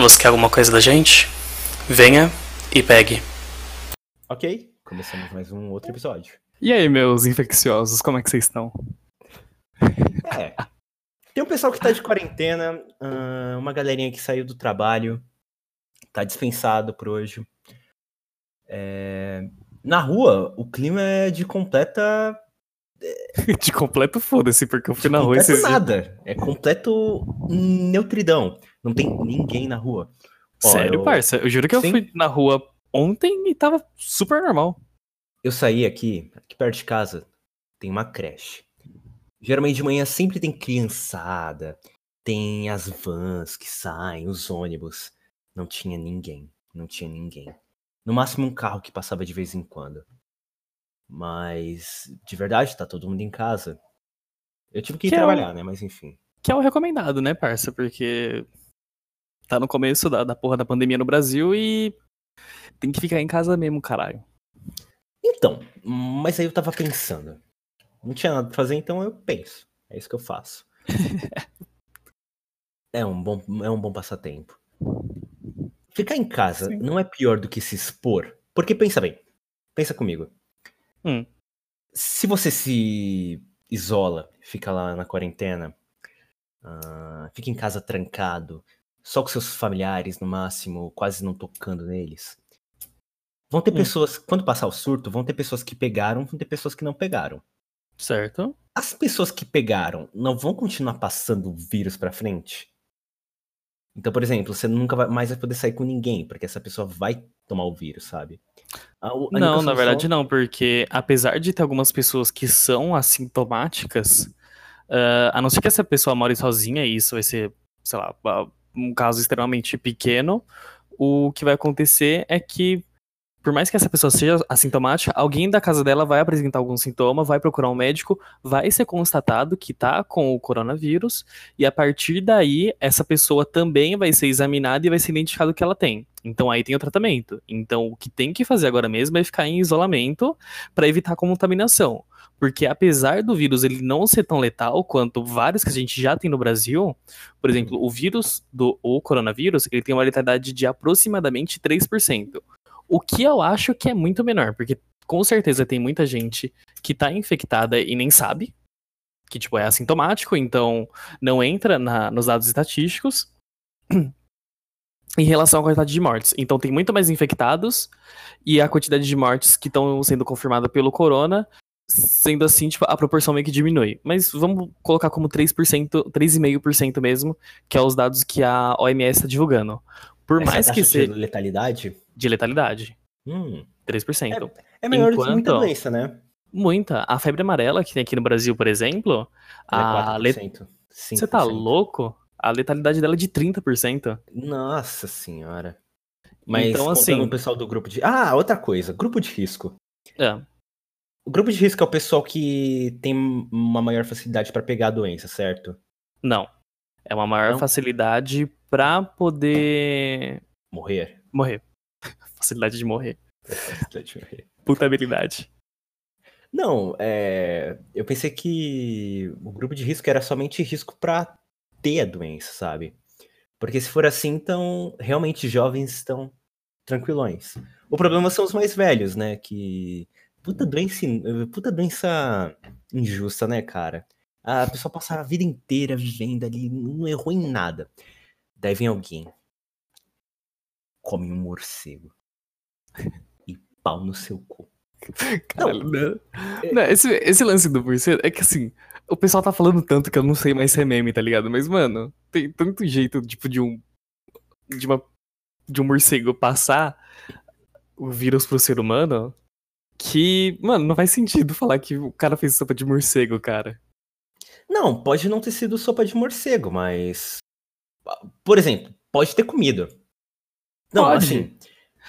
Você quer alguma coisa da gente? Venha e pegue. Ok, começamos mais um outro episódio. E aí, meus infecciosos, como é que vocês estão? É. Tem um pessoal que tá de quarentena, ah, uma galerinha que saiu do trabalho, tá dispensado por hoje. É, Na rua, o clima é de completa. De completo foda-se, porque eu fui de na rua esses nada. É completo neutridão. Não tem ninguém na rua. Ó, Sério, eu- parça? Eu juro que eu Sim. fui na rua ontem e tava super normal. Eu saí aqui, aqui perto de casa, tem uma creche. Geralmente de manhã sempre tem criançada, tem as vans que saem, os ônibus. Não tinha ninguém, não tinha ninguém. No máximo um carro que passava de vez em quando. Mas, de verdade, tá todo mundo em casa. Eu tive que ir Que é o- trabalhar, né? Mas enfim. Que é o recomendado, né, parça? Porque tá no começo da, da porra da pandemia no Brasil e tem que ficar em casa mesmo, caralho. Então, mas aí eu tava pensando. Não tinha nada pra fazer, então eu penso. É isso que eu faço. é, um bom, é um bom passatempo. Ficar em casa Sim. não é pior do que se expor. Porque pensa bem. Pensa comigo. Hum. Se você se isola, fica lá na quarentena, ah, fica em casa trancado, só com seus familiares no máximo, quase não tocando neles. Vão ter Hum. pessoas, quando passar o surto, vão ter pessoas que pegaram, vão ter pessoas que não pegaram. Certo? As pessoas que pegaram não vão continuar passando o vírus pra frente? Então, por exemplo, você nunca vai, mais vai poder sair com ninguém, porque essa pessoa vai tomar o vírus, sabe? A- a Não, na verdade não, porque apesar de ter algumas pessoas que são assintomáticas, ah, a não ser que essa pessoa more sozinha, e isso vai ser, sei lá, um caso extremamente pequeno, o que vai acontecer é que, por mais que essa pessoa seja assintomática, alguém da casa dela vai apresentar algum sintoma, vai procurar um médico, vai ser constatado que tá com o coronavírus, e a partir daí, essa pessoa também vai ser examinada e vai ser identificado que ela tem. Então aí tem o tratamento. Então o que tem que fazer agora mesmo é ficar em isolamento para evitar a contaminação. Porque apesar do vírus ele não ser tão letal quanto vários que a gente já tem no Brasil, por exemplo, o vírus do o coronavírus, ele tem uma letalidade de aproximadamente 3%. O que eu acho que é muito menor, porque com certeza tem muita gente que tá infectada e nem sabe, que tipo é assintomático, então não entra na- nos dados estatísticos em relação à quantidade de mortes. Então tem muito mais infectados e a quantidade de mortes que estão sendo confirmadas pelo corona, sendo assim, tipo, a proporção meio que diminui. Mas vamos colocar como 3%, 3,5% mesmo, que é os dados que a OMS está divulgando. Por Essa mais que taxa de seja letalidade de letalidade, hum, 3%. é melhor do que muita Enquanto- doença, né? Muita. A febre amarela que tem aqui no Brasil, por exemplo, Ela a é le... 4%. você tá 5%. louco? A letalidade dela é de 30%. Nossa senhora. Mas Então, assim- o pessoal do grupo de. Ah, outra coisa, grupo de risco. É. O grupo de risco é o pessoal que tem uma maior facilidade pra pegar a doença, certo? Não. É uma maior Não? facilidade pra poder Morrer. morrer. Facilidade de morrer. Facilidade de morrer. Puta habilidade. Não, é... eu pensei que o grupo de risco era somente risco pra ter a doença, sabe? Porque se for assim, então realmente jovens estão tranquilões. O problema são os mais velhos, né? Que. Puta doença, puta doença injusta, né, cara? A pessoa passa a vida inteira vivendo ali, não errou em nada. Daí vem alguém, come um morcego e pau no seu cu. Caralho, não. Não, esse, esse lance do morcego é que assim, o pessoal tá falando tanto que eu não sei mais se é meme, tá ligado? Mas, mano, tem tanto jeito, tipo, de um. De uma. De um morcego passar o vírus pro ser humano que, mano, não faz sentido falar que o cara fez sopa de morcego, cara. Não, pode não ter sido sopa de morcego, mas. Por exemplo, pode ter comido. Não, Pode. assim,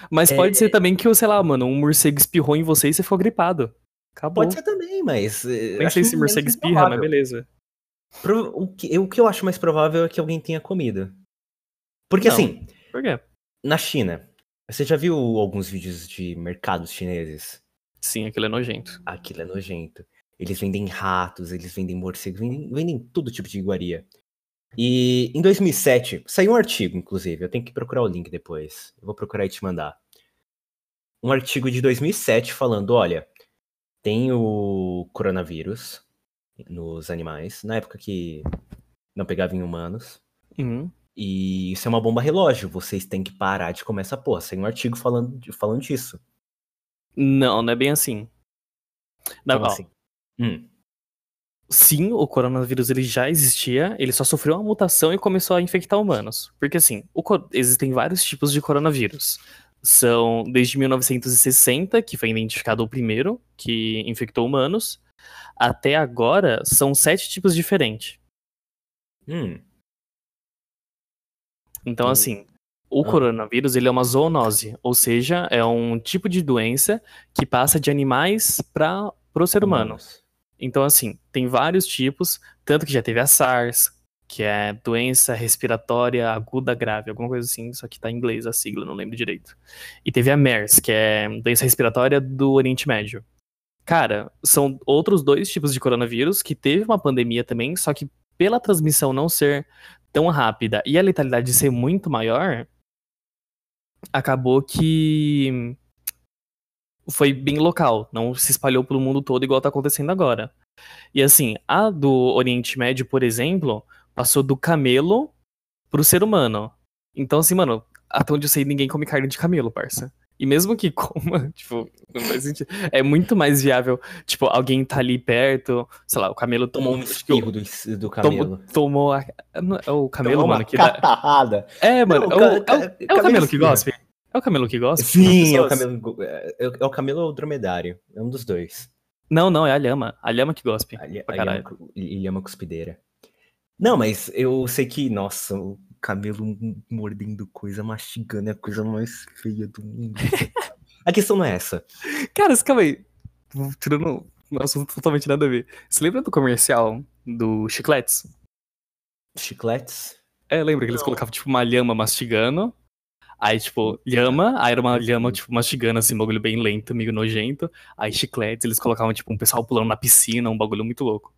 Mas É- pode ser também que, sei lá, mano, um morcego espirrou em você e você ficou gripado. Acabou. pode ser também, mas. eh, Nem sei se morcego espirra, mas beleza. Pro- O que, o que eu acho mais provável é que alguém tenha comido. Porque Não. assim, Por quê? na China, você já viu alguns vídeos de mercados chineses? Sim, aquilo é nojento. Aquilo é nojento. Eles vendem ratos, eles vendem morcegos, vendem, vendem todo tipo de iguaria. E em 2007, saiu um artigo, inclusive, eu tenho que procurar o link depois. Eu vou procurar e te mandar. Um artigo de 2007 falando, olha, tem o coronavírus nos animais, na época que não pegava em humanos. Uhum. E isso é uma bomba relógio, vocês têm que parar de comer essa porra. Tem um artigo falando, falando disso. Não, não é bem assim. Não, Como ó, assim? Hum, Sim, o coronavírus ele já existia, ele só sofreu uma mutação e começou a infectar humanos. Porque assim, existem vários tipos de coronavírus. São desde 1960, que foi identificado o primeiro que infectou humanos, até agora são sete tipos diferentes. hum, Então, Hum. assim, o Ah. coronavírus ele é uma zoonose, ou seja, é um tipo de doença que passa de animais para o ser humano. humanos. Então, assim, tem vários tipos, tanto que já teve a SARS, que é doença respiratória aguda grave, alguma coisa assim, só que tá em inglês a sigla, não lembro direito. E teve a MERS, que é doença respiratória do Oriente Médio. Cara, são outros dois tipos de coronavírus que teve uma pandemia também, só que pela transmissão não ser tão rápida e a letalidade ser muito maior, acabou que foi bem local, não se espalhou pelo mundo todo igual tá acontecendo agora. E assim, a do Oriente Médio, por exemplo, passou do camelo pro ser humano. Então, assim, mano, até onde eu sei, ninguém come carne de camelo, parça. E mesmo que coma, tipo, não faz sentido. É muito mais viável, tipo, alguém tá ali perto, sei lá, o camelo Tomou tomou um espirro do, do tomou, camelo. tomou a, não, é o camelo, Tomou mano, uma que dá... catarrada. É, mano, Não, é, o, ca- é o- é o camelo camelo que gospe? É o camelo que gospe? Sim, é o camelo. É, é o camelo ou o dromedário? É um dos dois. Não, não, é a lhama. A lhama que gospe. A, lha- a lhama, lhama cuspideira. Não, mas eu sei que, nossa, o camelo mordendo coisa, mastigando é a coisa mais feia do mundo. a questão não é essa. Cara, calma aí. Tirando um assunto totalmente nada a ver. Você lembra do comercial do Chicletes? Chicletes? É, lembra que eles Não. colocavam, tipo, uma lhama mastigando. Aí, tipo, lhama, aí era uma lhama, tipo, mastigando, assim, um bagulho bem lento, meio nojento. Aí, chicletes, eles colocavam, tipo, um pessoal pulando na piscina, um bagulho muito louco.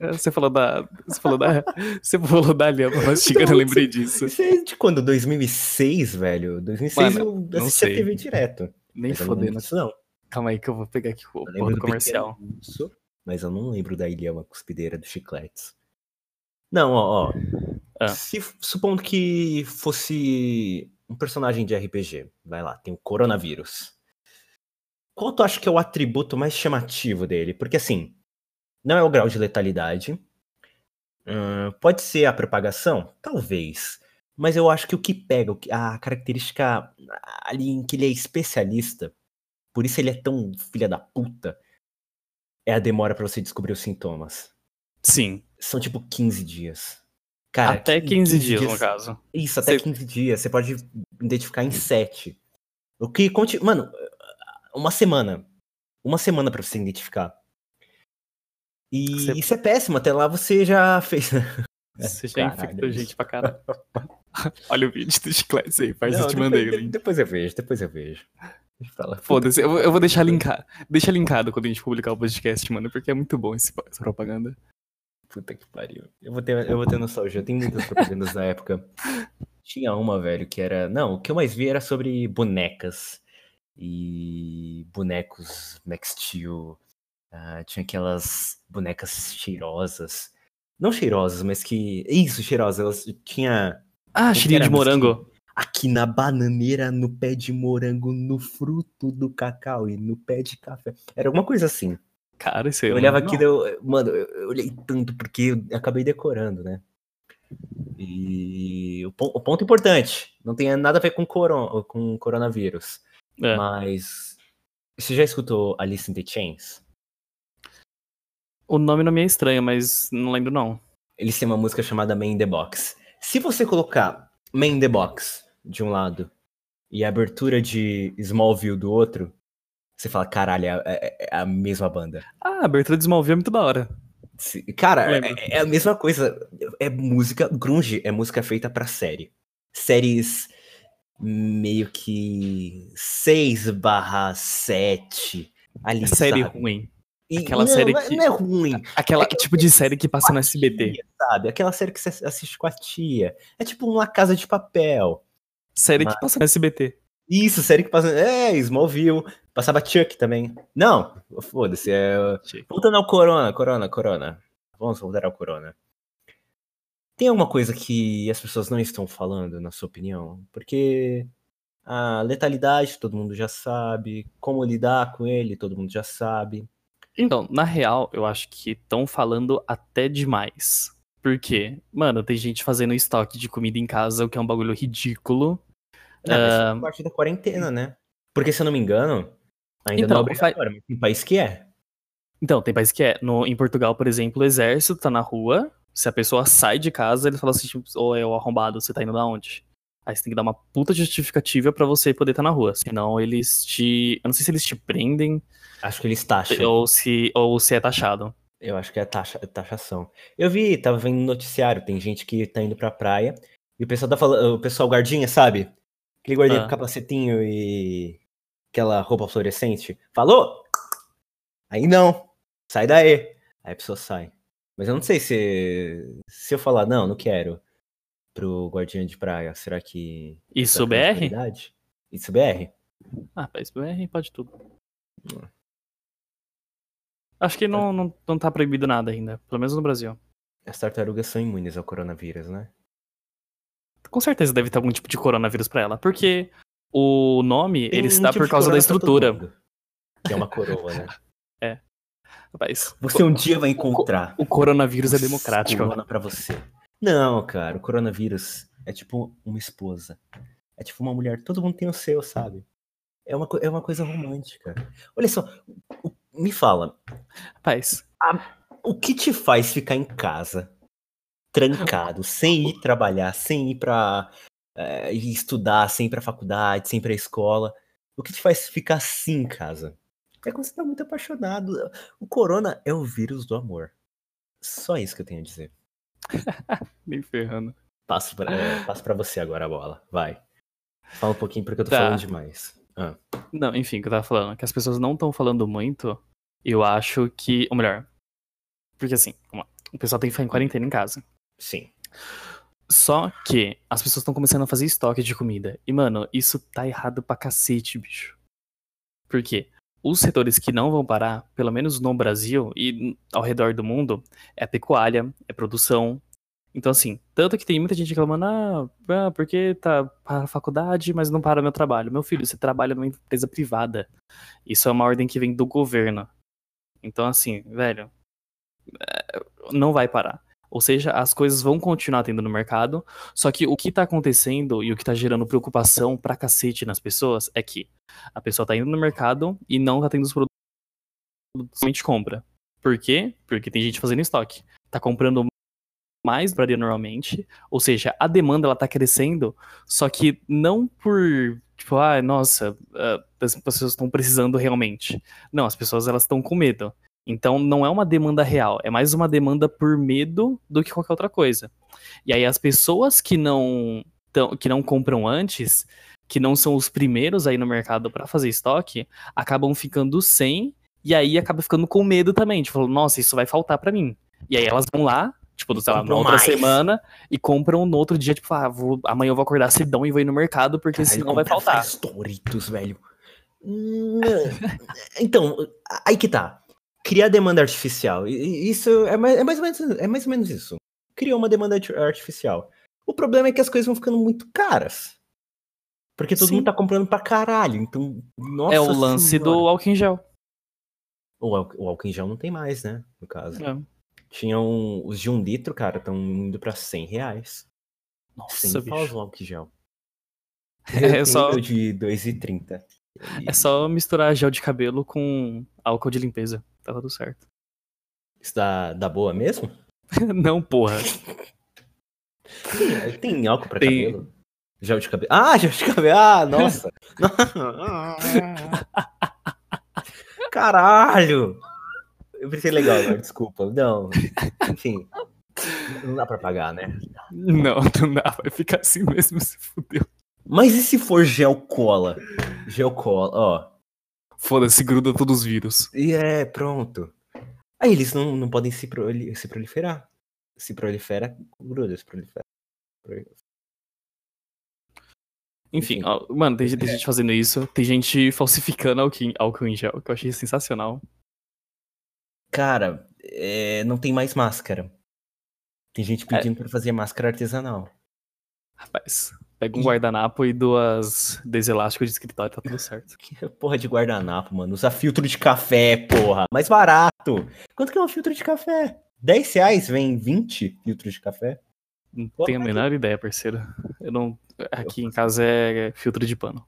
É, Você falou da. Você falou da. Você falou da lhama mastigando, eu lembrei disso. Isso é de quando? 2006, velho? 2006 Mano, eu assisti a. TV direto. Nem Mas fodendo. não. Calma aí que eu vou pegar aqui o porra comercial. Urso, mas eu não lembro da Ilhama Cuspideira do Chicletes. Não, ó, ó. Ah. Se, supondo que fosse um personagem de RPG, vai lá, tem o coronavírus. Qual tu acha que é o atributo mais chamativo dele? Porque assim, não é o grau de letalidade. Ahn, pode ser a propagação? Talvez. Mas eu acho que o que pega, a característica ali em que ele é especialista, por isso ele é tão filha da puta, é a demora pra você descobrir os sintomas. Sim. São tipo 15 dias. Cara, Até qui- 15 dias, no caso. Isso, até Você- 15 dias. Você pode identificar em 7. O que conti... Mano, uma semana. Uma semana pra você identificar. E Você- isso é péssimo. Até lá você já fez. Você já Caralho, infectou gente pra caralho. Olha o vídeo do chicletes aí, Não, eu te depois, mandei o de- link. depois eu vejo, depois eu vejo. Foda-se, eu, vou- eu vou deixar linkado. Deixa linkado quando a gente publicar o podcast, mano, porque é muito bom esse, essa propaganda. Puta que pariu. Eu vou ter, eu vou ter nostalgia. Tem muitas propagandas da época. Tinha uma, velho, que era. Não, o que eu mais vi era sobre bonecas. E bonecos Max Steel. Ah, tinha aquelas bonecas cheirosas. Não cheirosas, mas que. Isso, cheirosas. Elas tinha. Ah, cheirinho de morango. Aqui na bananeira, no pé de morango, no fruto do cacau e no pé de café. Era alguma coisa assim. Cara, isso aí. Eu olhava aquilo, eu, mano, eu, olhei tanto porque eu acabei decorando, né? E o, pon- o ponto importante, não tem nada a ver com, coron com coronavírus, É. mas você já escutou Alice in the Chains? O nome não me é estranho, mas não lembro não. Eles têm uma música chamada Man in the Box. Se você colocar Man in the Box de um lado e a abertura de Smallville do outro, você fala, caralho, é, é- é a mesma banda. Ah, a abertura de Smallville é muito da hora. Cara, Lembro. é, é a mesma coisa. É música. Grunge é música feita pra série. Séries meio que 6 barra 7. Ali, É série sabe? ruim. E, Aquela não, série é- que- não é ruim. Aquela É que tipo de série que passa no SBT. Tia, sabe? Aquela série que você assiste com a tia. É tipo uma casa de papel. Série Mas- que passa no SBT. Isso, série que passa. É, Smallville. Passava Chuck também. Não, foda-se. É... Voltando ao Corona, Corona, Corona. Vamos voltar ao Corona. Tem alguma coisa que as pessoas não estão falando, na sua opinião? Porque a letalidade todo mundo já sabe. Como lidar com ele, todo mundo já sabe. Então, na real, eu acho que estão falando até demais. Por quê? Mano, tem gente fazendo estoque de comida em casa, o que é um bagulho ridículo. Não, mas faz parte da quarentena, né? Porque, se eu não me engano, ainda Então, não é obrigatório, mas tem país que é. Então, tem país que é. No, em Portugal, por exemplo, o exército tá na rua. Se a pessoa sai de casa, ele fala assim, tipo, ô, é o arrombado, você tá indo da onde? Aí você tem que dar uma puta justificativa pra você poder estar na rua. Senão eles te. Eu não sei se eles te prendem Acho que eles taxam. ou se, ou se é taxado. Eu acho que é taxa, é taxação. Eu vi, tava vendo no noticiário, tem gente que tá indo pra praia e o pessoal tá falando, o pessoal guardinha, sabe? Aquele guardinha Ah. com capacetinho e aquela roupa fluorescente. Falou? Aí não, sai daí. Aí a pessoa sai. Mas eu não sei se se eu falar não, não quero pro guardinha de praia, será que Isso é BR? Isso BR? Ah, país BR pode tudo. Acho que não, não, não tá proibido nada ainda, pelo menos no Brasil. As tartarugas são imunes ao coronavírus, né? Com certeza deve ter algum tipo de coronavírus pra ela, porque o nome, Tem ele um está tipo por causa da estrutura. Que é uma coroa, né? Rapaz, Você um dia vai encontrar o coronavírus é democrático. corona pra você. Não, cara, o coronavírus é tipo uma esposa. É tipo uma mulher, todo mundo tem o seu, sabe? É uma, é uma coisa romântica. Olha só, me fala, Rapaz, o que te faz ficar em casa, trancado, sem ir trabalhar, sem ir pra eh, ir estudar, sem ir pra faculdade, sem ir pra escola? O que te faz ficar assim em casa? É quando você tá muito apaixonado. O corona é o vírus do amor. Só isso que eu tenho a dizer. nem ferrando. Passo pra, é, passo pra você agora a bola. Vai. Fala um pouquinho porque eu tô Tá. falando demais. Ah, Não, enfim, o que eu tava falando, que as pessoas não estão falando muito, eu acho que. Ou melhor, porque assim, o pessoal tem que ficar em quarentena em casa. Sim. Só que as pessoas estão começando a fazer estoque de comida. E, mano, isso tá errado pra cacete, bicho. Por quê? Os setores que não vão parar, pelo menos no Brasil e ao redor do mundo, é pecuária, é produção. Então, assim, tanto que tem muita gente reclamando, ah, ah, porque tá para a faculdade, mas não para meu trabalho. Meu filho, você trabalha numa empresa privada. Isso é uma ordem que vem do governo. Então, assim, velho, é, não vai parar. Ou seja, as coisas vão continuar tendo no mercado, só que o que tá acontecendo e o que tá gerando preocupação pra cacete nas pessoas é que a pessoa tá indo no mercado e não tá tendo os produtos gente compra. Por quê? Porque tem gente fazendo estoque. Tá comprando mais faria normalmente, ou seja, a demanda ela tá crescendo, só que não por, tipo, ah, nossa, as pessoas estão precisando realmente. Não, as pessoas elas estão com medo. Então não é uma demanda real, é mais uma demanda por medo do que qualquer outra coisa. E aí as pessoas que não tão- que não compram antes, que não são os primeiros aí no mercado para fazer estoque, acabam ficando sem e aí acaba ficando com medo também, tipo, nossa, isso vai faltar para mim. E aí elas vão lá, tipo, sei lá, na outra mais. semana e compram no outro dia, tipo, ah, vou, amanhã eu vou acordar cedão e vou ir no mercado porque Caralho, senão vai faltar. Doritos, velho. Hum, Então, aí que tá. Criar demanda artificial. Isso é mais, é mais ou menos, é mais ou menos isso. Criou uma demanda arti- artificial. O problema é que as coisas vão ficando muito caras. Porque todo Sim. mundo tá comprando pra caralho. Então, nossa É o lance do senhora. álcool em gel. O, álcool- o álcool em gel não tem mais, né? No caso. É. Tinham os de um litro, cara, estão indo pra 100 reais. Nossa, 100 paus bicho. o álcool em gel. É Eu só- tenho de 2,30. É só misturar gel de cabelo com álcool de limpeza. Tá tudo certo. Isso dá, dá boa mesmo? Não, porra. Tem, tem álcool pra Tem- cabelo? Gel de cabelo. Ah, gel de cabelo. Ah, nossa. Caralho. Eu pensei legal agora, desculpa. Não. Enfim. Não dá pra pagar, né? Não, não dá. Vai ficar assim mesmo, se fudeu. Mas e se for gel cola? Gel cola, ó. Foda-se, gruda todos os vírus. E é, pronto. Aí eles não, não podem se, proli- se proliferar. Se prolifera, gruda, se prolifera. Enfim, ó, mano, tem, tem gente fazendo isso, tem gente falsificando álcool, em- álcool em gel, que eu achei sensacional. Cara, é, não tem mais máscara. Tem gente pedindo pra fazer máscara artesanal. Rapaz, pega um E- guardanapo e duas deselásticos de escritório, tá tudo certo. Que porra de guardanapo, mano. Usa filtro de café, porra. Mais barato. Quanto que é um filtro de café? 10 reais vem 20 filtros de café? Não Pô, tenho a menor ideia, parceiro. Eu não. Aqui em casa é filtro de pano.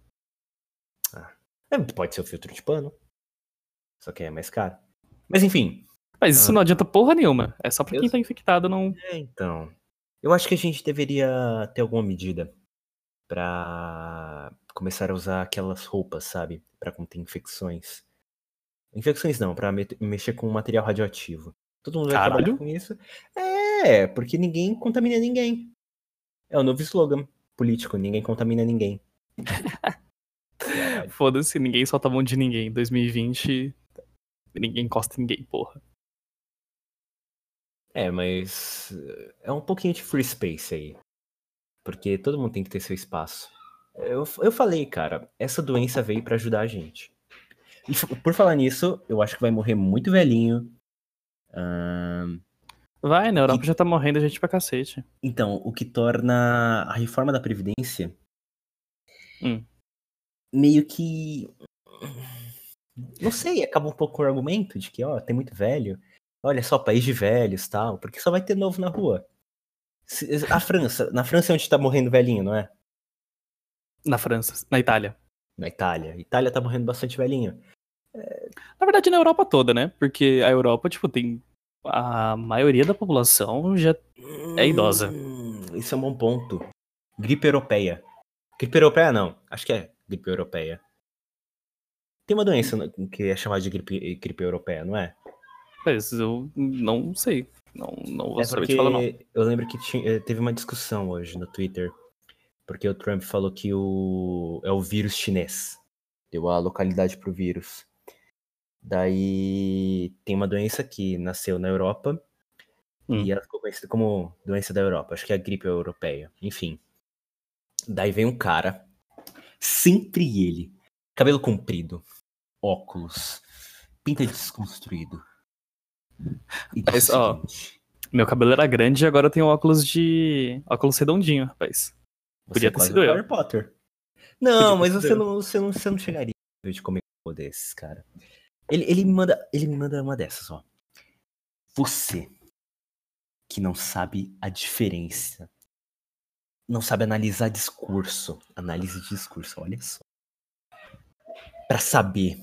É, pode ser o filtro de pano. Só que é mais caro. Mas enfim. Mas isso Ah. não adianta porra nenhuma. É só pra Eu quem tá infectado, não. É, então. Eu acho que a gente deveria ter alguma medida pra começar a usar aquelas roupas, sabe? Pra conter infecções. Infecções não, pra me- mexer com material radioativo. Todo mundo vai Caralho. trabalhar com isso. É, porque ninguém contamina ninguém. É o novo slogan político, ninguém contamina ninguém. Foda-se, ninguém solta a mão de ninguém. 2020, ninguém encosta em ninguém, porra. É, mas eh, é um pouquinho de free space aí. Porque todo mundo tem que ter seu espaço. Eu, eu falei, cara, essa doença veio pra ajudar a gente. E por falar nisso, eu acho que vai morrer muito velhinho. Vai, na Europa já tá morrendo gente pra cacete. então, o que torna a reforma da Previdência Hum. meio que. Não sei, acaba um pouco o argumento de que, ó, tem muito velho. Olha só, país de velhos tal, porque só vai ter novo na rua. A França, na França é onde tá morrendo velhinho, não é? Na França, na Itália. Na Itália. Itália tá morrendo bastante velhinho. Na verdade, na Europa toda, né? Porque a Europa, tipo, tem. A maioria da população já. É idosa. Hum, Isso é um bom ponto. Gripe europeia. Gripe europeia não. Acho que é gripe europeia. Tem uma doença que é chamada de gripe, gripe europeia, não é? Mas eu não sei. Não, não vou É saber te falar, não. eu lembro que tinha- eh, teve uma discussão hoje no Twitter. Porque o Trump falou que o é o vírus chinês. Deu a localidade pro vírus. Daí tem uma doença que nasceu na Europa Hum. e ela ficou conhecida como doença da Europa. Acho que é a gripe europeia. Enfim. Daí vem um cara, sempre ele, cabelo comprido, óculos, pinta desconstruído. O ó, Meu cabelo era grande e agora eu tenho óculos de. óculos redondinho, rapaz. Você Podia é ter sido o eu. Harry Potter. Não, Podia mas você eu. não, você, não, você não chegaria de comer um desses, cara. Ele, ele, me manda, ele me manda uma dessas, ó. Você que não sabe a diferença, não sabe analisar discurso, análise de discurso, olha só. Pra saber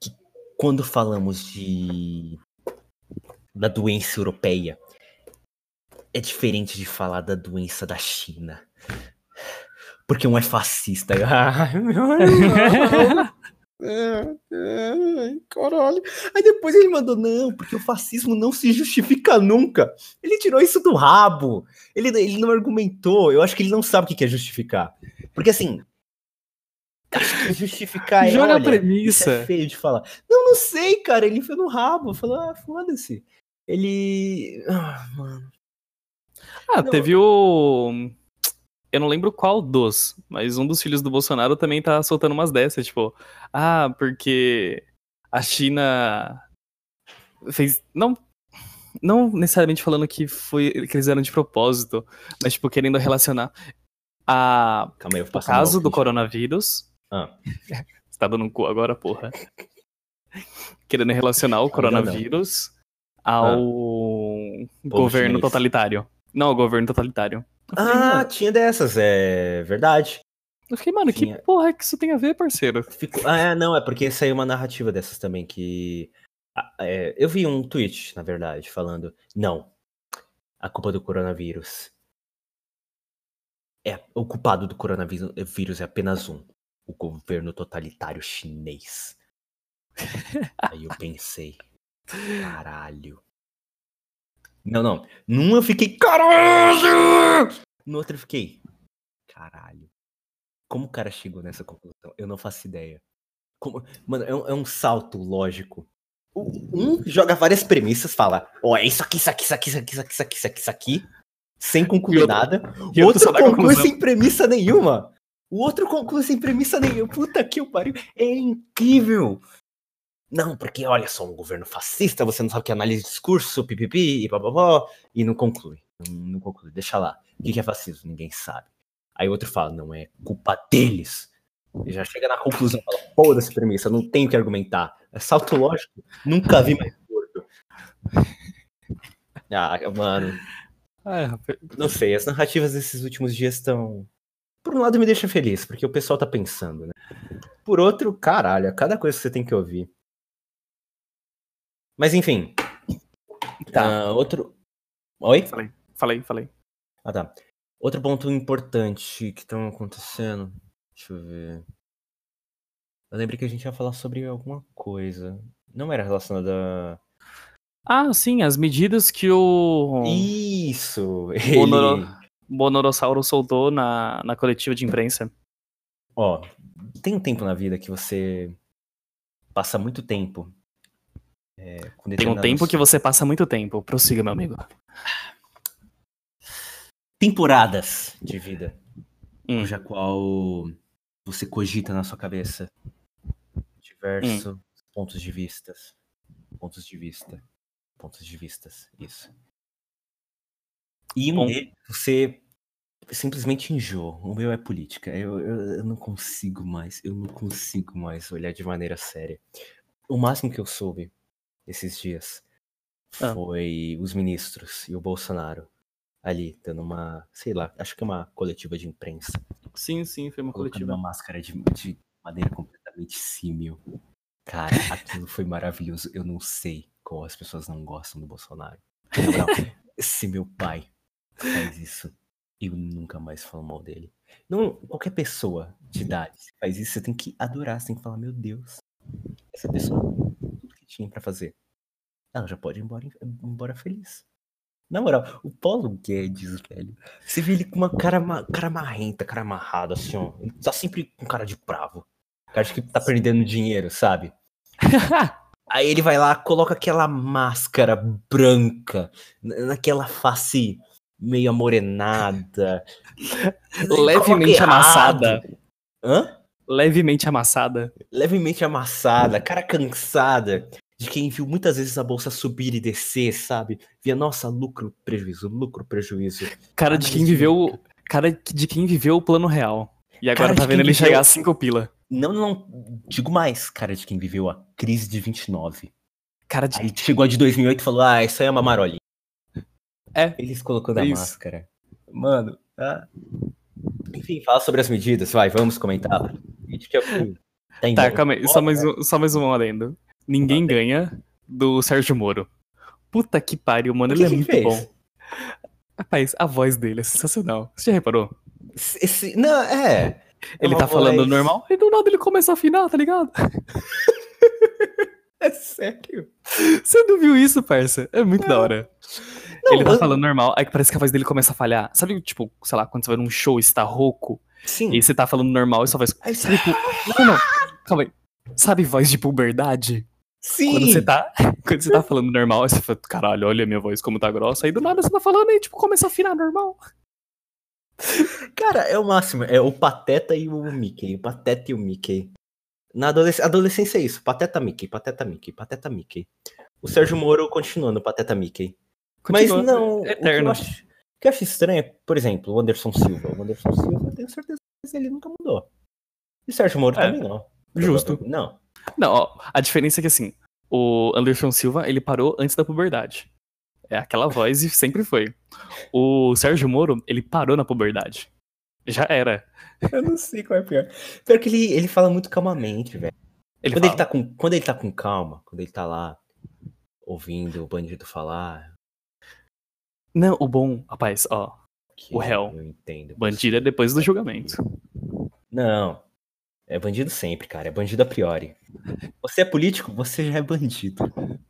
que quando falamos de da doença europeia, é diferente de falar da doença da China. Porque um é fascista. Caralho. Aí depois ele mandou, não, porque o fascismo não se justifica nunca. Ele tirou isso do rabo. Ele, ele não argumentou. Eu acho que ele não sabe o que é justificar. Porque assim. acho que Justificar é. Joga a olha, premissa. Isso é feio de falar. Não, não sei, cara. Ele enfiou no rabo. Falou, ah, foda-se. Ele. Ah, mano. Ah, Não. teve o. Eu não lembro qual dos, mas um dos filhos do Bolsonaro também tá soltando umas dessas, tipo, ah, porque a China fez. Não. Não necessariamente falando que foi que eles fizeram de propósito, mas tipo, querendo relacionar a, Calma aí, eu vou o caso mal, do gente. coronavírus. Ah. Você tá dando um cu agora, porra. Querendo relacionar o coronavírus ao governo chinês. totalitário. Não, ao governo totalitário. Falei, Ah, tinha dessas, é verdade. eu fiquei, mano, tinha- que porra é que isso tem a ver, parceiro? Ficou- Ah, é, não, é porque saiu uma narrativa dessas também que. ah, é, eu vi um tweet, na verdade, falando: não, a culpa do coronavírus. É, o culpado do coronavírus vírus é apenas um: o governo totalitário chinês. Aí eu pensei: Caralho. Não, não. Num eu fiquei, caralho! No outro eu fiquei, caralho. Como o cara chegou nessa conclusão? Eu não faço ideia. Como... Mano, é um, é um salto lógico. Um joga várias premissas, fala, ó, oh, é isso aqui, isso aqui, isso aqui, isso aqui, isso aqui, isso aqui, isso aqui, isso aqui sem concluir nada. O outro, outro conclui sem premissa nenhuma. O outro conclui sem premissa nenhuma. Puta que pariu. É incrível. Não, porque olha só, um governo fascista, você não sabe o que é análise de discurso, pipipi, e bababó, e não conclui. Não, não conclui, deixa lá. O que é fascismo? Ninguém sabe. Aí o outro fala, não é culpa deles. E já chega na conclusão, fala, foda-se premissa, não tenho que argumentar. É salto lógico, nunca vi mais gordo. Ah, mano, não sei, as narrativas desses últimos dias estão. Por um lado me deixa feliz, porque o pessoal tá pensando, né? Por outro, caralho, é cada coisa que você tem que ouvir. Mas enfim. Tá. ah, outro. Oi? Falei, falei. Ah, tá. Outro ponto importante que estão acontecendo. Deixa eu ver. Eu lembrei que a gente ia falar sobre alguma coisa. Não era relacionada Ah, sim, as medidas que o a. Isso! Bonoro- Ele... Bonorossauro soltou na, na coletiva de imprensa. Ó, tem um tempo na vida que você passa muito tempo. É, Tem um tempo que você passa muito tempo. Prossiga, meu amigo. Temporadas de vida. Hum. cuja qual você cogita na sua cabeça diversos pontos de vistas. Pontos de vista. Pontos de vistas, isso. E um deles você simplesmente enjoa. O meu é política. Eu, eu, eu não consigo mais. Eu não consigo mais olhar de maneira séria. O máximo que eu soube esses dias Ah. foi os ministros e o Bolsonaro ali, dando uma, sei lá, acho que é uma coletiva de imprensa Sim, sim, foi uma colocando coletiva. uma máscara de, de maneira completamente símil. Cara, aquilo foi maravilhoso. Eu não sei como as pessoas não gostam do Bolsonaro. Se meu pai faz isso, eu nunca mais falo mal dele. Não, qualquer pessoa de idade faz isso, você tem que adorar, você tem que falar, meu Deus, essa pessoa, tinha pra fazer, ela já pode ir embora, embora feliz. Na moral, o Paulo Guedes, velho, você vê ele com uma cara, cara marrenta, cara amarrado, assim, ó. Ele tá sempre com cara de bravo. Cara de que tá perdendo dinheiro, sabe? Aí ele vai lá, coloca aquela máscara branca, na- naquela face meio amorenada. Levemente amassada. Hã? Levemente amassada. Levemente amassada, cara cansada. De quem viu muitas vezes a bolsa subir e descer, sabe? Via, nossa, lucro, prejuízo, lucro, prejuízo. Cara de quem viveu. Cara de quem viveu o plano real. E agora Cara tá vendo ele viveu- chegar a cinco pila. Não, não, não. Digo mais, cara, de quem viveu a crise de 29. Cara de. Aí chegou a de 2008 e falou, ah, isso aí é uma marolinha. É. Eles colocando É a máscara. Mano, ah. Enfim, fala sobre as medidas, vai, vamos comentar. O- Tá, calma aí. Só mais, um, só mais um adendo. Ninguém ganha do Sérgio Moro. Puta que pariu, mano. o Ele que é que muito fez? bom. Rapaz, a voz dele é sensacional. Você já reparou? Esse, não, é. É Ele uma tá falando voz- normal e do nada ele começa a afinar, tá ligado? É sério. Você não viu isso, parça? É muito da hora. Não, ele tá falando normal, aí que parece que a voz dele começa a falhar. Sabe, tipo, sei lá, quando você vai num show e você tá rouco, Sim. e você tá falando normal e sua voz. Aí tipo, não, não, calma aí. Sabe voz de puberdade? Sim. Quando você tá, quando você tá falando normal, aí você fala, caralho, olha a minha voz como tá grossa. Aí do nada você tá falando e, tipo, começa a afinar normal. Cara, é o máximo. É o Pateta e o Mickey. O Pateta e o Mickey. Na adolesc- adolescência é isso. Pateta Mickey, Pateta Mickey, Pateta Mickey. O Sérgio Moro continuando Pateta Mickey. Mas Continua, não. O que, eu Eterno. acho, o que eu acho estranho é, por exemplo, o Anderson Silva. O Anderson Silva, eu tenho certeza que ele nunca mudou. E o Sérgio Moro É, também não. justo. Não. Não, ó, a diferença é que assim, o Anderson Silva, ele parou antes da puberdade. É aquela voz e sempre foi. O Sérgio Moro, ele parou na puberdade. Já era. Eu não sei qual é pior. Pior que ele, ele fala muito calmamente, velho. Ele Quando, fala, ele tá com, quando ele tá com calma, quando ele tá lá ouvindo o bandido falar. Não, o bom, rapaz, ó, O réu. Eu entendo. bandido é depois do julgamento. Não. É bandido sempre, cara. É bandido a priori. Você é político, você já é bandido.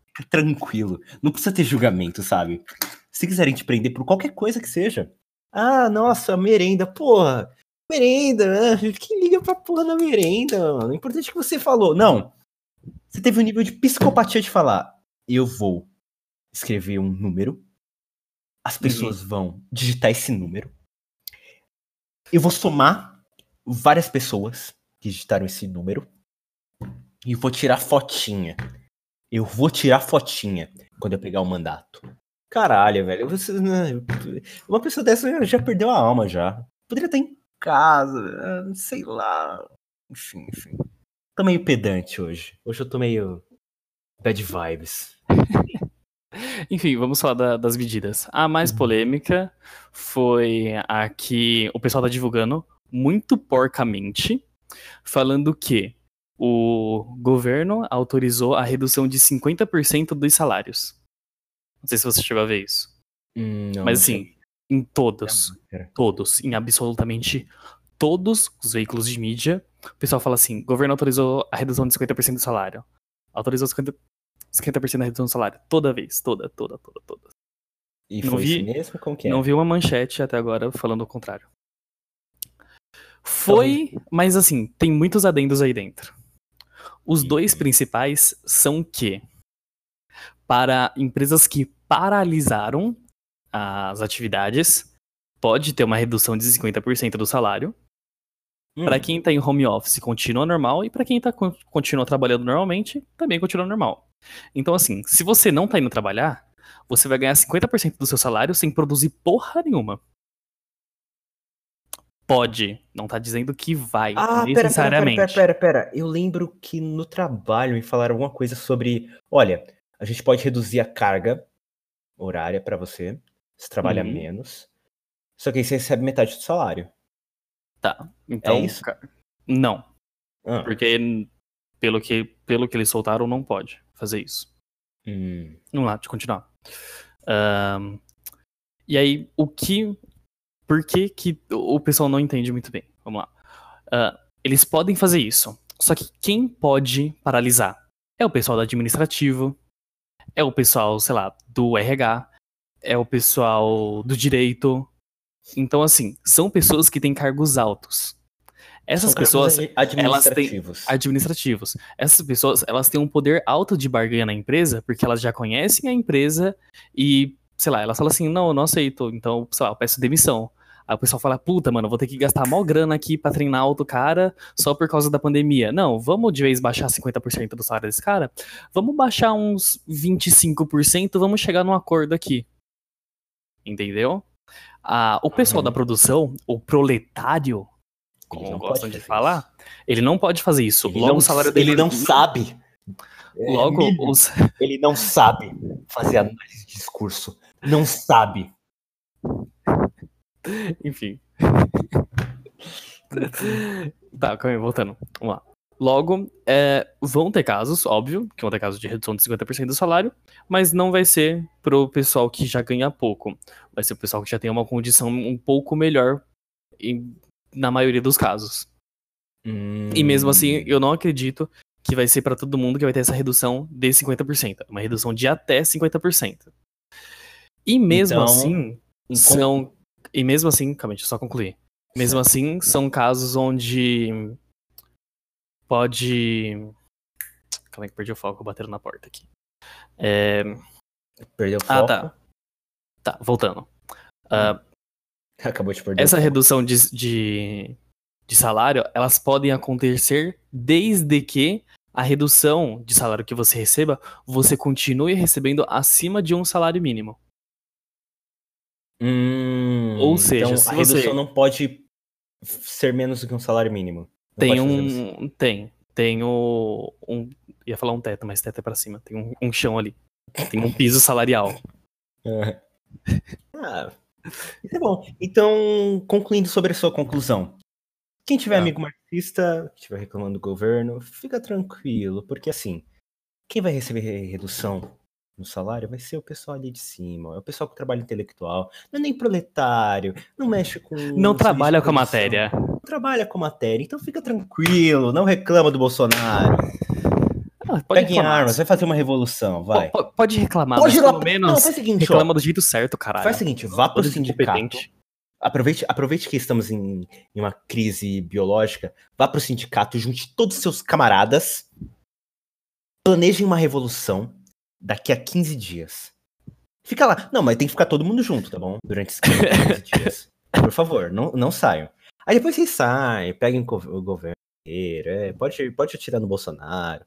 Fica tranquilo. Não precisa ter julgamento, sabe? Se quiserem te prender por qualquer coisa que seja. Ah, nossa, merenda, porra. merenda, né? quem liga pra porra da merenda, mano? O importante é que você falou. Não. Você teve um nível de psicopatia de falar: eu vou escrever um número, as pessoas uhum. vão digitar esse número, eu vou somar várias pessoas que digitaram esse número e vou tirar fotinha. Eu vou tirar fotinha quando eu pegar o mandato. Caralho, velho. Você, né, uma pessoa dessa já perdeu a alma já. Poderia estar em casa, sei lá. Enfim, enfim. Tô meio pedante hoje. Hoje eu tô meio bad vibes. Enfim, vamos falar da, das medidas. A mais uhum. polêmica foi a que o pessoal tá divulgando muito porcamente, falando que o governo autorizou a redução de 50% dos salários. Não sei se você chegou a ver isso. Hum, não, Mas assim, em todos, todos, em absolutamente todos os veículos de mídia, o pessoal fala assim: o governo autorizou a redução de 50% do salário. Autorizou 50%, 50 da redução do salário. Toda vez, toda, toda, toda, toda. E não foi vi, mesmo? Como que é? Não vi uma manchete até agora falando o contrário. Foi, então... mas assim, tem muitos adendos aí dentro. Os dois principais são que para empresas que paralisaram as atividades, pode ter uma redução de 50% do salário. Hum. Para quem está em home office, continua normal. E para quem tá, continua trabalhando normalmente, também continua normal. Então, assim, se você não está indo trabalhar, você vai ganhar 50% do seu salário sem produzir porra nenhuma. Pode, não tá dizendo que vai, ah, necessariamente. Pera, pera, pera, pera, pera. Eu lembro que no trabalho me falaram alguma coisa sobre, olha, a gente pode reduzir a carga horária para você, você trabalha uhum. menos, só que aí você recebe metade do salário. Tá, então... É isso? Não, ah. porque pelo que, pelo que eles soltaram, não pode fazer isso. Hum. Vamos lá, deixa eu continuar. Um, e aí, o que por que, que o pessoal não entende muito bem? Vamos lá. Uh, eles podem fazer isso. Só que quem pode paralisar? É o pessoal do administrativo, é o pessoal, sei lá, do RH, é o pessoal do direito. Então, assim, são pessoas que têm cargos altos. Essas são pessoas, elas têm administrativos. Essas pessoas, elas têm um poder alto de barganha na empresa, porque elas já conhecem a empresa e, sei lá, elas falam assim: "Não, eu não aceito". Então, sei lá, eu peço demissão. Aí o pessoal fala, puta, mano, vou ter que gastar mó grana aqui pra treinar outro cara só por causa da pandemia. Não, vamos de vez baixar 50% do salário desse cara? Vamos baixar uns 25%, vamos chegar num acordo aqui. Entendeu? Ah, o pessoal uhum. da produção, o proletário, como gostam de falar, isso. ele não pode fazer isso. Ele Logo não, o salário dele. Ele não sabe. Logo, é, os... ele não sabe fazer análise de discurso. Não sabe. Enfim. tá, calma aí, voltando. Vamos lá. Logo, é, vão ter casos, óbvio, que vão ter casos de redução de 50% do salário, mas não vai ser pro pessoal que já ganha pouco. Vai ser o pessoal que já tem uma condição um pouco melhor em, na maioria dos casos. Hum... E mesmo assim, eu não acredito que vai ser para todo mundo que vai ter essa redução de 50%. Uma redução de até 50%. E mesmo então, assim, são e mesmo assim, calma, deixa eu só concluir. Mesmo assim, são casos onde pode. Calma aí que perdi o foco, bateram na porta aqui. É... Perdeu o foco? Ah, tá. Tá, voltando. Uh, Acabou de perder. Essa redução de, de, de salário, elas podem acontecer desde que a redução de salário que você receba, você continue recebendo acima de um salário mínimo. Hum, Ou seja, então a redução você... não pode ser menos do que um salário mínimo. Não tem um. Tem. Tem o. Um, ia falar um teto, mas teto é pra cima. Tem um, um chão ali. Tem um piso salarial. ah, isso é bom. Então, concluindo sobre a sua conclusão. Quem tiver ah. amigo marxista, que estiver reclamando do governo, fica tranquilo, porque assim, quem vai receber redução no salário vai ser o pessoal ali de cima, é o pessoal que trabalha intelectual, não é nem proletário, não mexe com. Não trabalha com a matéria. Não trabalha com a matéria, então fica tranquilo, não reclama do Bolsonaro. Ah, pode Pegue armas, vai fazer uma revolução, vai. P pode reclamar, pode mas lá, pelo menos não, faz o seguinte, reclama ó, do jeito certo, caralho. Faz o seguinte, vá pro sindicato. Aproveite, aproveite que estamos em, em uma crise biológica, vá pro sindicato, junte todos os seus camaradas, planejem uma revolução daqui a 15 dias. Fica lá. Não, mas tem que ficar todo mundo junto, tá bom? Durante esses 15 dias. Por favor, não, não saiam. Aí depois vocês saem, peguem o governo inteiro, é, pode, pode atirar no Bolsonaro.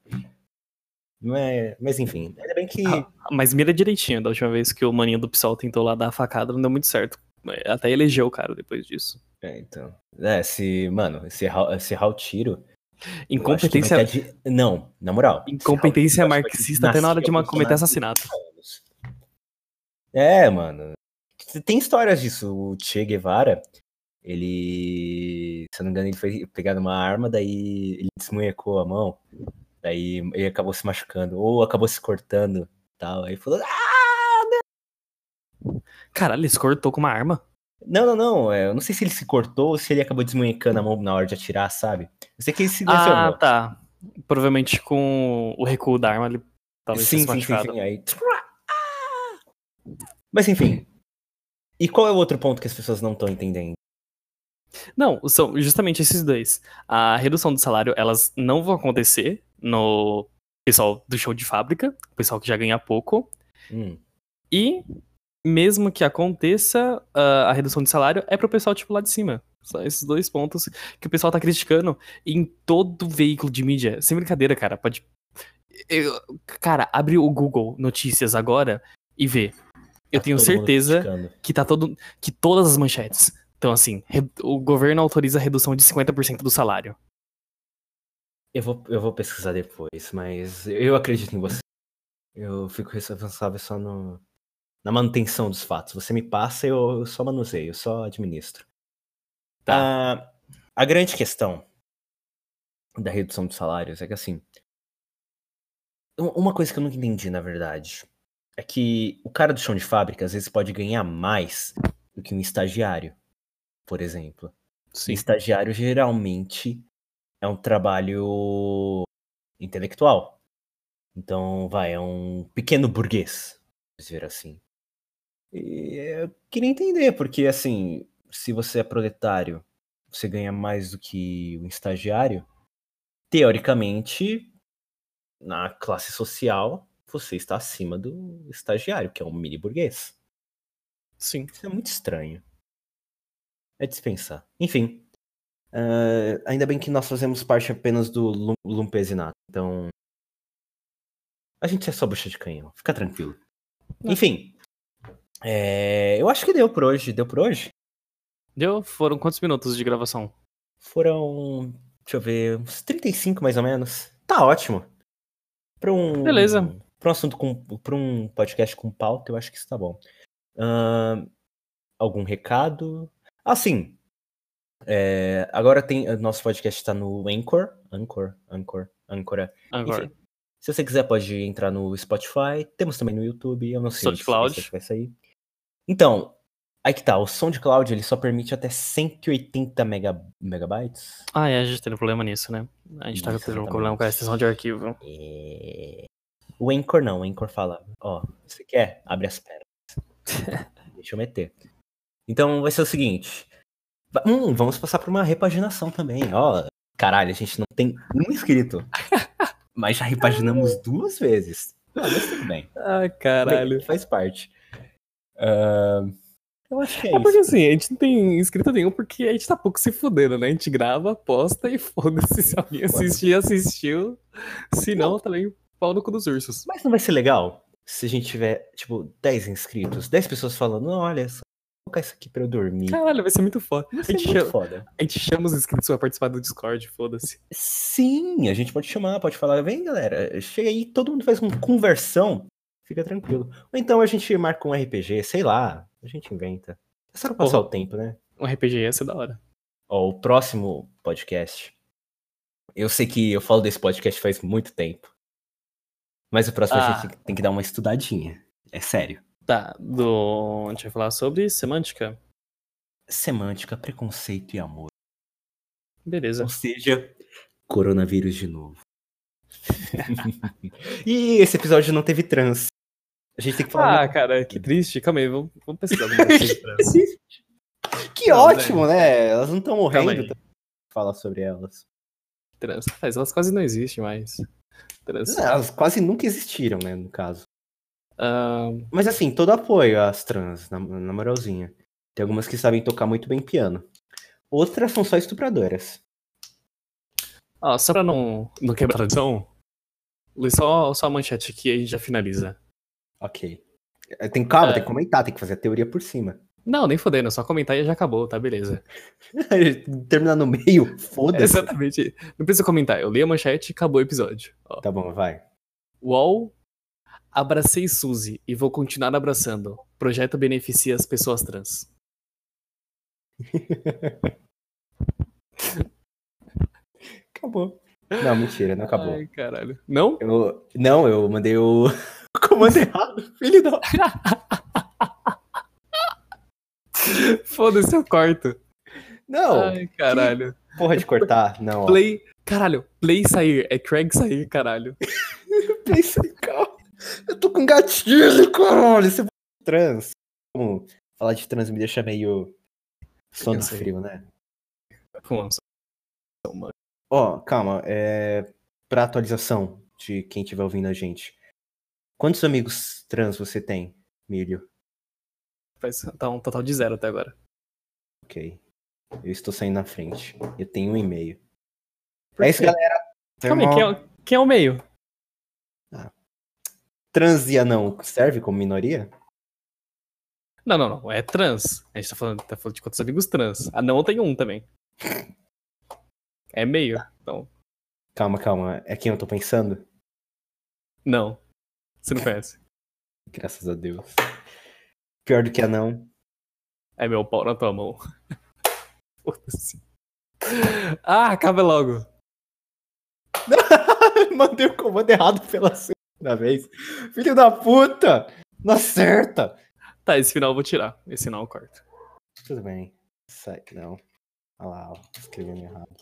Mas, mas enfim, ainda bem que. Ah, mas mira direitinho, da última vez que o maninho do PSOL tentou lá dar a facada, não deu muito certo. Até elegeu o cara depois disso. É, então. É, se, mano, se errar, se errar o tiro. Incompetência. De... Não, na moral. Incompetência marxista até na hora de uma cometer assassinato. É, mano. Tem histórias disso. O Che Guevara, ele. Se eu não me engano, ele foi pegar uma arma, daí ele desmunhecou a mão. Daí ele acabou se machucando. Ou acabou se cortando tal. Aí falou. Ah! Caralho, ele se cortou com uma arma? Não, não, não. É, eu não sei se ele se cortou ou se ele acabou desmunhecando a mão na hora de atirar, sabe? Eu sei que ele se lesionou. Ah, tá. Provavelmente com o recuo da arma, ele talvez sim, sim, sim, sim. Aí... Mas enfim. E qual é o outro ponto que as pessoas não estão entendendo? Não, são justamente esses dois. A redução do salário, elas não vão acontecer no pessoal do show de fábrica, o pessoal que já ganha pouco. Hum. E mesmo que aconteça uh, a redução de salário, é pro pessoal, tipo, lá de cima. Só esses dois pontos que o pessoal tá criticando em todo veículo de mídia. Sem brincadeira, cara. Pode. Eu... Cara, abre o Google Notícias agora e vê. Eu tá tenho certeza que tá todo. que todas as manchetes. Então, assim, o governo autoriza a redução de 50% do salário. Eu vou, eu vou pesquisar depois, mas eu acredito em você. Eu fico responsável só no, na manutenção dos fatos. Você me passa, eu, eu só manuseio, eu só administro. Tá. Ah, a grande questão da redução dos salários é que, assim, uma coisa que eu nunca entendi, na verdade, é que o cara do chão de fábrica às vezes pode ganhar mais do que um estagiário, por exemplo. Sim. estagiário geralmente é um trabalho intelectual. Então, vai, é um pequeno burguês, dizer assim. E eu queria entender, porque assim, se você é proletário, você ganha mais do que um estagiário, teoricamente, na classe social, você está acima do estagiário, que é um mini burguês. Sim. Isso é muito estranho. É dispensar. Enfim, Uh, ainda bem que nós fazemos parte apenas do Lumpesinato, então. A gente é só bucha de canhão, fica tranquilo. Enfim. É, eu acho que deu por hoje. Deu por hoje? Deu? Foram quantos minutos de gravação? Foram. Deixa eu ver, uns 35 mais ou menos. Tá ótimo. Pra um. Beleza. Pra um assunto com. Pra um podcast com pauta, eu acho que isso tá bom. Uh, algum recado? Assim, é, agora tem. Nosso podcast está no Anchor. Anchor, Anchor, Anchor. É. Anchor. Enfim, se você quiser, pode entrar no Spotify. Temos também no YouTube. Eu não sei se Cloud. vai sair. Então, aí que tá. O SoundCloud ele só permite até 180 mega, megabytes. Ah, é. A gente tem um problema nisso, né? A gente Isso, tá tendo um problema com a extensão de arquivo. É... O Anchor não. O Anchor fala: Ó, oh, você quer? Abre as pernas. Deixa eu meter. Então vai ser o seguinte. Hum, vamos passar por uma repaginação também. Ó, caralho, a gente não tem um inscrito. mas já repaginamos duas vezes. Não, mas tudo bem. Ah, caralho. Bem, faz parte. Uh, eu acho que é, é isso. Porque assim, a gente não tem inscrito nenhum porque a gente tá pouco se fudendo, né? A gente grava, posta e foda-se. Se alguém assistir, assistiu. Se não, também pau no cu dos ursos. Mas não vai ser legal se a gente tiver, tipo, 10 inscritos, 10 pessoas falando, olha, colocar isso aqui pra eu dormir. Caralho, vai ser muito foda. Vai ser a, gente muito chama, foda. a gente chama os inscritos pra participar do Discord, foda-se. Sim, a gente pode chamar, pode falar, vem galera, chega aí, todo mundo faz uma conversão, fica tranquilo. Ou então a gente marca um RPG, sei lá, a gente inventa. É só passar Porra, o tempo, né? Um RPG ia ser da hora. Ó, o próximo podcast. Eu sei que eu falo desse podcast faz muito tempo. Mas o próximo ah. a gente tem que dar uma estudadinha. É sério. Tá, do. A gente vai falar sobre semântica. Semântica, preconceito e amor. Beleza. Ou seja, coronavírus de novo. e esse episódio não teve trans. A gente tem que falar. Ah, cara, que triste. Calma aí, vamos, vamos pesquisar. que, trans. que Que Não, ótimo, né? Elas não estão morrendo. aí. também. Fala sobre elas. Trans. Mas elas quase não existem mais. Trans. Não, Elas quase nunca existiram, né, no caso. Ah, Mas assim, todo apoio às trans, na, na moralzinha. Tem algumas que sabem tocar muito bem piano. Outras são só estupradoras. ó, só pra não, não quebrar a tradição, lê só, só a manchete aqui e a gente já finaliza. Ok. É, Tem calma, É. tem que comentar, tem que fazer a teoria por cima. Não, nem fodendo, é só comentar e já acabou, tá? Beleza. Terminar no meio, foda-se. Exatamente. Não precisa comentar. Eu li a manchete e acabou o episódio. Ó. Tá bom, vai. UOL, abracei Suzy e vou continuar abraçando. Projeto beneficia as pessoas trans. Acabou. Não, mentira, não acabou. Ai, caralho. Não? Eu, não, eu mandei o comando errado, filho da. Foda-se, eu corto. Não, Ai, caralho. porra de cortar. Não, ó. Play. Caralho, play sair. É Craig sair, caralho. Pensei, calma. Eu tô com gatilho, caralho. Você é trans. Como falar de trans me deixa meio sono frio, né? Nossa. Mano. Ó, calma. É... Pra atualização de quem estiver ouvindo a gente. Quantos amigos trans você tem, Milho? Faz, tá um total de zero até agora. Ok. Eu estou saindo na frente. Eu tenho um e-mail. Por É isso, galera. Calma aí, Irmão, quem é, quem é o meio? Trans e anão serve como minoria? Não, não, não. É trans. A gente tá falando, tá falando de quantos amigos trans. Ah, não tem um também. É meio. Então, Calma, calma. É quem eu tô pensando? não. Você não conhece. Graças a Deus. Pior do que anão. É meu pau na tua mão. Foda-se. Ah, acaba logo. Mandei o comando errado pela segunda vez. Filho da puta! Não acerta! Tá, esse final eu vou tirar. Esse não eu corto. Tudo bem. Sai, não. Olha lá, ó. Escrevendo errado.